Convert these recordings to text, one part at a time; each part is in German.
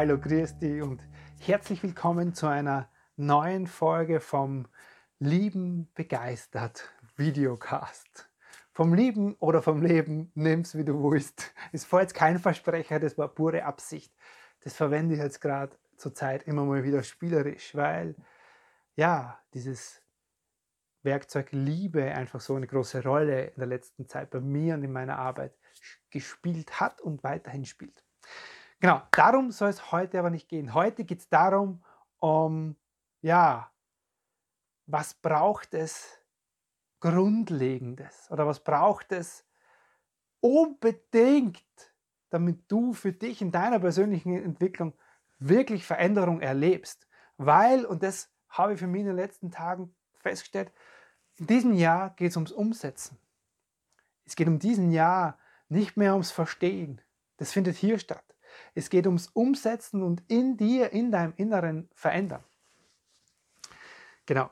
Hallo, grüß dich und herzlich willkommen zu einer neuen Folge vom Lieben begeistert Videocast. Vom Lieben oder vom Leben, nimm's wie du willst. Es war jetzt kein Versprecher, das war pure Absicht. Das verwende ich jetzt gerade zur Zeit immer mal wieder spielerisch, weil ja, dieses Werkzeug Liebe einfach so eine große Rolle in der letzten Zeit bei mir und in meiner Arbeit gespielt hat und weiterhin spielt. Genau, darum soll es heute aber nicht gehen. Heute geht es darum, um, ja, was braucht es Grundlegendes oder was braucht es unbedingt, damit du für dich in deiner persönlichen Entwicklung wirklich Veränderung erlebst. Weil, und das habe ich für mich in den letzten Tagen festgestellt, in diesem Jahr geht es ums Umsetzen. Es geht um diesen Jahr nicht mehr ums Verstehen. Das findet hier statt. Es geht ums Umsetzen und in dir, in deinem Inneren verändern. Genau.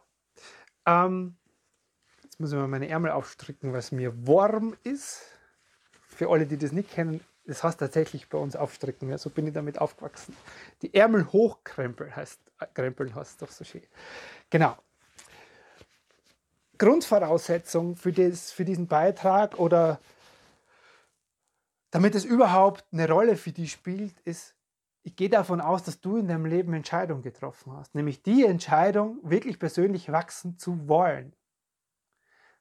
Ähm, jetzt muss ich mal meine Ärmel aufstricken, was mir warm ist. Für alle, die das nicht kennen, das heißt tatsächlich bei uns aufstricken. Ja, so bin ich damit aufgewachsen. Die Ärmel hochkrempeln heißt, äh, krempeln heißt doch so schön. Genau. Grundvoraussetzung für, das, für diesen Beitrag oder damit es überhaupt eine Rolle für dich spielt, ist, ich gehe davon aus, dass du in deinem Leben Entscheidungen getroffen hast. Nämlich die Entscheidung, wirklich persönlich wachsen zu wollen.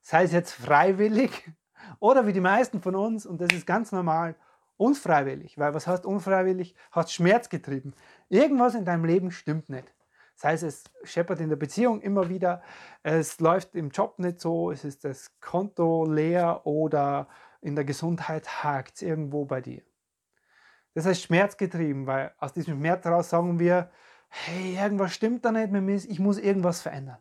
Sei es jetzt freiwillig oder wie die meisten von uns, und das ist ganz normal, unfreiwillig. Weil was heißt unfreiwillig? Hast Schmerz getrieben. Irgendwas in deinem Leben stimmt nicht. Sei es, es scheppert in der Beziehung immer wieder, es läuft im Job nicht so, es ist das Konto leer oder in der Gesundheit hakt es irgendwo bei dir. Das heißt schmerzgetrieben, weil aus diesem Schmerz heraus sagen wir, hey, irgendwas stimmt da nicht mit mir, ich muss irgendwas verändern.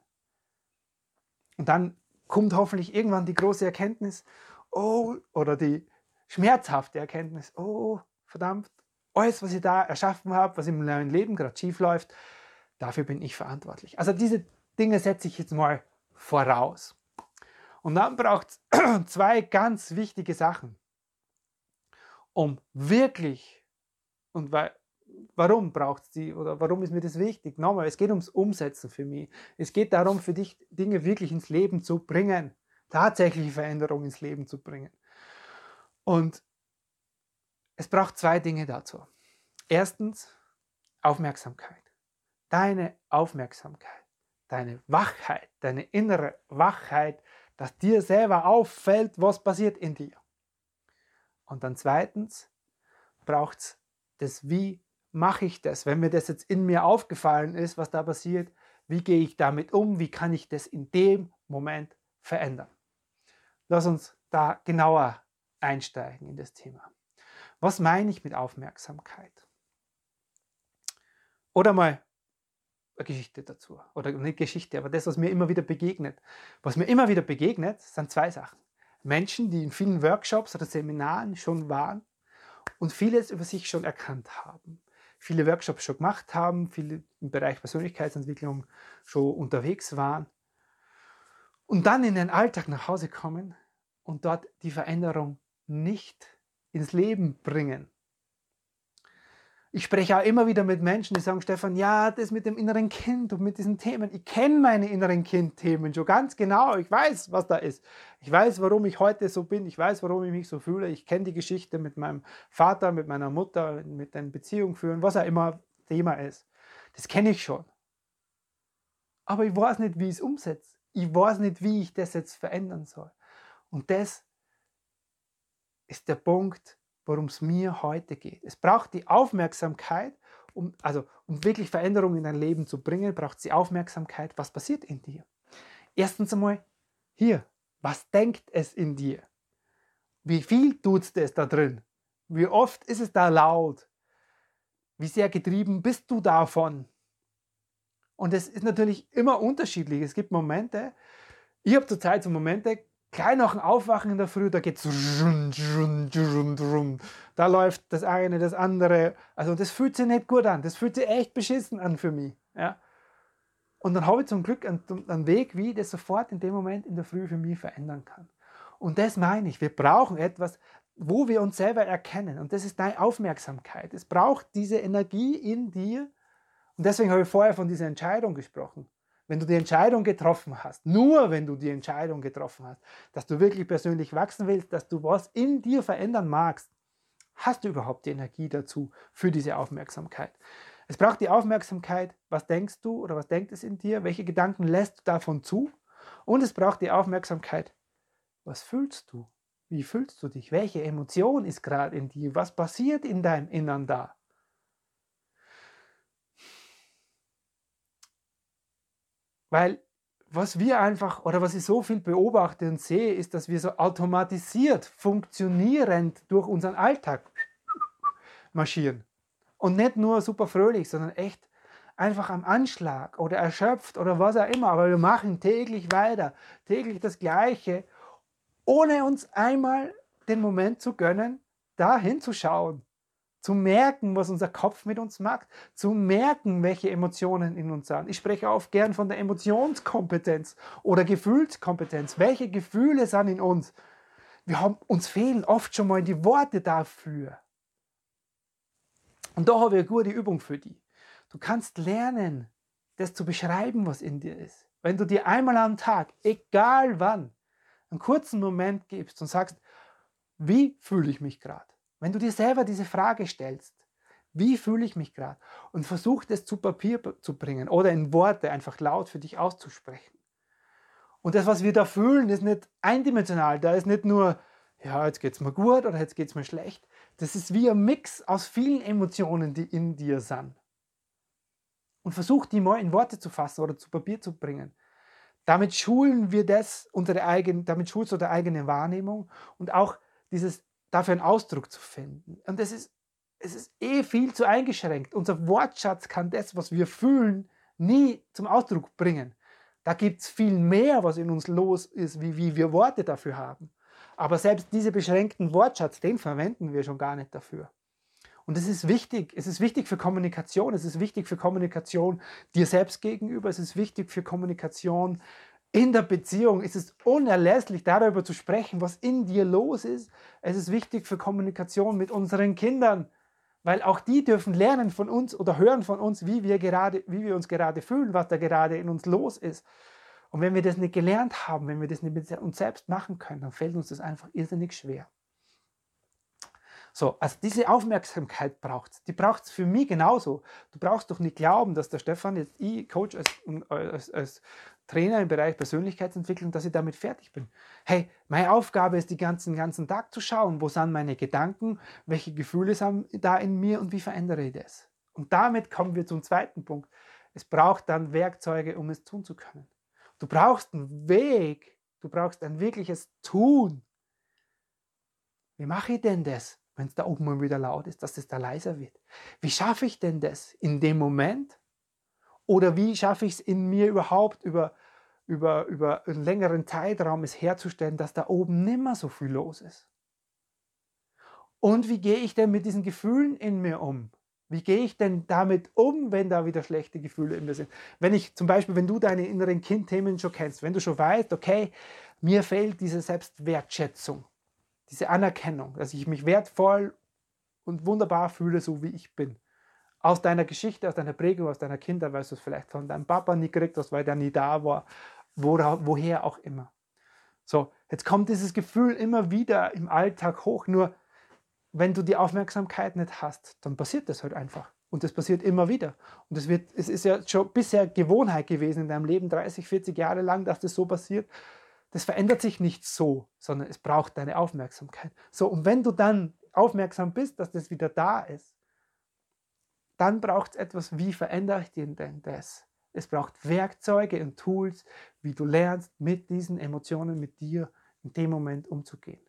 Und dann kommt hoffentlich irgendwann die große Erkenntnis, oh, oder die schmerzhafte Erkenntnis, oh, verdammt, alles, was ich da erschaffen habe, was im neuen Leben gerade schief läuft, dafür bin ich verantwortlich. Also diese Dinge setze ich jetzt mal voraus. Und dann braucht es zwei ganz wichtige Sachen, um wirklich, und weil, warum braucht es die oder warum ist mir das wichtig? Nochmal, es geht ums Umsetzen für mich. Es geht darum, für dich Dinge wirklich ins Leben zu bringen, tatsächliche Veränderungen ins Leben zu bringen. Und es braucht zwei Dinge dazu. Erstens Aufmerksamkeit. Deine Aufmerksamkeit, deine Wachheit, deine innere Wachheit dass dir selber auffällt, was passiert in dir. Und dann zweitens braucht es das, wie mache ich das, wenn mir das jetzt in mir aufgefallen ist, was da passiert, wie gehe ich damit um, wie kann ich das in dem Moment verändern. Lass uns da genauer einsteigen in das Thema. Was meine ich mit Aufmerksamkeit? Oder mal eine Geschichte dazu. Oder nicht Geschichte, aber das, was mir immer wieder begegnet. Was mir immer wieder begegnet, sind zwei Sachen. Menschen, die in vielen Workshops oder Seminaren schon waren und vieles über sich schon erkannt haben. Viele Workshops schon gemacht haben, viele im Bereich Persönlichkeitsentwicklung schon unterwegs waren. Und dann in den Alltag nach Hause kommen und dort die Veränderung nicht ins Leben bringen ich spreche auch immer wieder mit Menschen, die sagen, Stefan, ja, das mit dem inneren Kind und mit diesen Themen, ich kenne meine inneren Kind-Themen schon ganz genau. Ich weiß, was da ist. Ich weiß, warum ich heute so bin. Ich weiß, warum ich mich so fühle. Ich kenne die Geschichte mit meinem Vater, mit meiner Mutter, mit den Beziehungen führen, was auch immer Thema ist. Das kenne ich schon. Aber ich weiß nicht, wie ich es umsetze. Ich weiß nicht, wie ich das jetzt verändern soll. Und das ist der Punkt, worum es mir heute geht. Es braucht die Aufmerksamkeit, um, also, um wirklich Veränderungen in dein Leben zu bringen, braucht es die Aufmerksamkeit, was passiert in dir. Erstens einmal hier, was denkt es in dir? Wie viel tut es da drin? Wie oft ist es da laut? Wie sehr getrieben bist du davon? Und es ist natürlich immer unterschiedlich. Es gibt Momente, ich habe zurzeit so Momente, gleich nach dem Aufwachen in der Früh, da geht es da läuft das eine, das andere. Also das fühlt sich nicht gut an. Das fühlt sich echt beschissen an für mich. Ja? Und dann habe ich zum Glück einen, einen Weg, wie ich das sofort in dem Moment in der Früh für mich verändern kann. Und das meine ich. Wir brauchen etwas, wo wir uns selber erkennen. Und das ist deine Aufmerksamkeit. Es braucht diese Energie in dir. Und deswegen habe ich vorher von dieser Entscheidung gesprochen wenn du die Entscheidung getroffen hast, nur wenn du die Entscheidung getroffen hast, dass du wirklich persönlich wachsen willst, dass du was in dir verändern magst, hast du überhaupt die Energie dazu für diese Aufmerksamkeit. Es braucht die Aufmerksamkeit, was denkst du oder was denkt es in dir, welche Gedanken lässt du davon zu und es braucht die Aufmerksamkeit, was fühlst du, wie fühlst du dich, welche Emotion ist gerade in dir, was passiert in deinem Innern da. Weil was wir einfach oder was ich so viel beobachte und sehe, ist, dass wir so automatisiert, funktionierend durch unseren Alltag marschieren. Und nicht nur super fröhlich, sondern echt einfach am Anschlag oder erschöpft oder was auch immer. Aber wir machen täglich weiter, täglich das Gleiche, ohne uns einmal den Moment zu gönnen, da hinzuschauen zu merken, was unser Kopf mit uns macht, zu merken, welche Emotionen in uns sind. Ich spreche auch gern von der Emotionskompetenz oder Gefühlskompetenz. Welche Gefühle sind in uns? Wir haben, uns fehlen oft schon mal die Worte dafür. Und da habe ich eine gute Übung für dich. Du kannst lernen, das zu beschreiben, was in dir ist. Wenn du dir einmal am Tag, egal wann, einen kurzen Moment gibst und sagst, wie fühle ich mich gerade? Wenn du dir selber diese Frage stellst, wie fühle ich mich gerade? Und versuch es zu Papier zu bringen oder in Worte einfach laut für dich auszusprechen. Und das, was wir da fühlen, ist nicht eindimensional. Da ist nicht nur, ja, jetzt geht es mir gut oder jetzt geht es mir schlecht. Das ist wie ein Mix aus vielen Emotionen, die in dir sind. Und versuch die mal in Worte zu fassen oder zu Papier zu bringen. Damit schulen wir das, unsere eigene, damit schulst du deine eigene Wahrnehmung und auch dieses dafür einen Ausdruck zu finden. Und es ist, es ist eh viel zu eingeschränkt. Unser Wortschatz kann das, was wir fühlen, nie zum Ausdruck bringen. Da gibt es viel mehr, was in uns los ist, wie, wie wir Worte dafür haben. Aber selbst diese beschränkten Wortschatz, den verwenden wir schon gar nicht dafür. Und es ist wichtig, es ist wichtig für Kommunikation, es ist wichtig für Kommunikation dir selbst gegenüber, es ist wichtig für Kommunikation in der Beziehung ist es unerlässlich, darüber zu sprechen, was in dir los ist. Es ist wichtig für Kommunikation mit unseren Kindern, weil auch die dürfen lernen von uns oder hören von uns, wie wir, gerade, wie wir uns gerade fühlen, was da gerade in uns los ist. Und wenn wir das nicht gelernt haben, wenn wir das nicht mit uns selbst machen können, dann fällt uns das einfach irrsinnig schwer. So, also diese Aufmerksamkeit braucht es. Die braucht es für mich genauso. Du brauchst doch nicht glauben, dass der Stefan jetzt ich Coach als, als, als Trainer im Bereich Persönlichkeitsentwicklung, dass ich damit fertig bin. Hey, meine Aufgabe ist, den ganzen, ganzen Tag zu schauen, wo sind meine Gedanken, welche Gefühle sind da in mir und wie verändere ich das. Und damit kommen wir zum zweiten Punkt. Es braucht dann Werkzeuge, um es tun zu können. Du brauchst einen Weg, du brauchst ein wirkliches Tun. Wie mache ich denn das, wenn es da oben mal wieder laut ist, dass es da leiser wird? Wie schaffe ich denn das in dem Moment, oder wie schaffe ich es in mir überhaupt über, über, über einen längeren Zeitraum es herzustellen, dass da oben nimmer so viel los ist? Und wie gehe ich denn mit diesen Gefühlen in mir um? Wie gehe ich denn damit um, wenn da wieder schlechte Gefühle in mir sind? Wenn ich zum Beispiel, wenn du deine inneren Kindthemen schon kennst, wenn du schon weißt, okay, mir fehlt diese Selbstwertschätzung, diese Anerkennung, dass ich mich wertvoll und wunderbar fühle, so wie ich bin aus deiner Geschichte, aus deiner Prägung, aus deiner Kindheit, weil du es vielleicht von deinem Papa nie gekriegt hast, weil der nie da war, wo, woher auch immer. So, jetzt kommt dieses Gefühl immer wieder im Alltag hoch, nur wenn du die Aufmerksamkeit nicht hast, dann passiert das halt einfach. Und das passiert immer wieder. Und es, wird, es ist ja schon bisher Gewohnheit gewesen in deinem Leben, 30, 40 Jahre lang, dass das so passiert. Das verändert sich nicht so, sondern es braucht deine Aufmerksamkeit. So, und wenn du dann aufmerksam bist, dass das wieder da ist, dann braucht es etwas, wie verändere ich denn das? Es braucht Werkzeuge und Tools, wie du lernst, mit diesen Emotionen, mit dir in dem Moment umzugehen.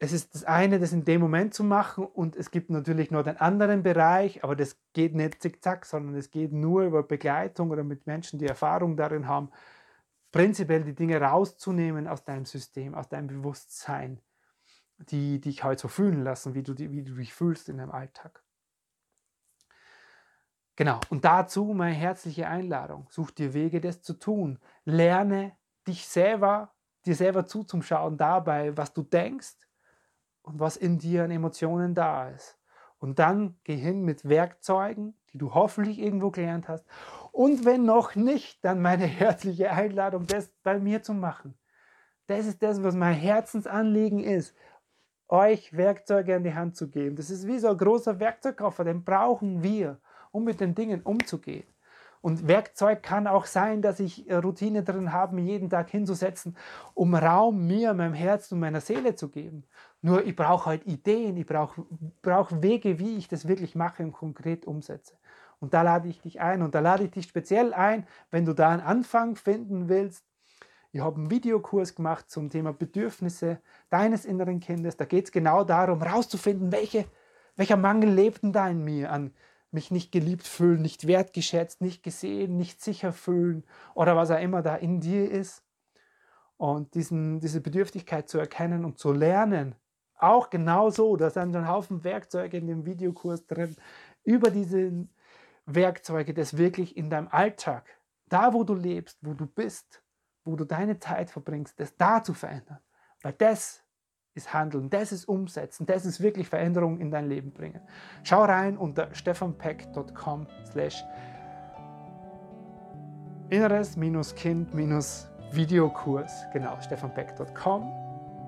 es ist das eine, das in dem Moment zu machen und es gibt natürlich noch den anderen Bereich, aber das geht nicht zickzack, sondern es geht nur über Begleitung oder mit Menschen, die Erfahrung darin haben, prinzipiell die Dinge rauszunehmen aus deinem System, aus deinem Bewusstsein, die dich halt so fühlen lassen, wie du, wie du dich fühlst in deinem Alltag. Genau, und dazu meine herzliche Einladung. Such dir Wege, das zu tun. Lerne dich selber, dir selber zuzuschauen dabei, was du denkst, und was in dir an Emotionen da ist. Und dann geh hin mit Werkzeugen, die du hoffentlich irgendwo gelernt hast. Und wenn noch nicht, dann meine herzliche Einladung, das bei mir zu machen. Das ist das, was mein Herzensanliegen ist, euch Werkzeuge an die Hand zu geben. Das ist wie so ein großer Werkzeugkoffer, den brauchen wir, um mit den Dingen umzugehen. Und Werkzeug kann auch sein, dass ich Routine drin habe, mir jeden Tag hinzusetzen, um Raum mir, meinem Herzen und meiner Seele zu geben. Nur ich brauche halt Ideen, ich brauche brauch Wege, wie ich das wirklich mache und konkret umsetze. Und da lade ich dich ein und da lade ich dich speziell ein, wenn du da einen Anfang finden willst. Ich habe einen Videokurs gemacht zum Thema Bedürfnisse deines inneren Kindes. Da geht es genau darum, herauszufinden, welche, welcher Mangel lebt denn da in mir an mich nicht geliebt fühlen, nicht wertgeschätzt, nicht gesehen, nicht sicher fühlen oder was auch immer da in dir ist. Und diesen, diese Bedürftigkeit zu erkennen und zu lernen, auch genauso, da sind so ein Haufen Werkzeuge in dem Videokurs drin, über diese Werkzeuge, das wirklich in deinem Alltag, da wo du lebst, wo du bist, wo du deine Zeit verbringst, das da zu verändern. Weil das ist Handeln, das ist Umsetzen, das ist wirklich Veränderung in dein Leben bringen. Schau rein unter stefanpeck.com slash inneres-kind-videokurs. Genau, stefanpeck.com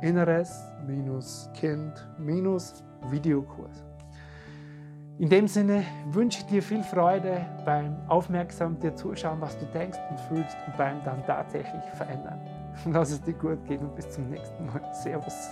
inneres-kind-videokurs. In dem Sinne wünsche ich dir viel Freude beim aufmerksam dir zuschauen, was du denkst und fühlst und beim dann tatsächlich verändern. Lass es dir gut gehen und bis zum nächsten Mal. Servus.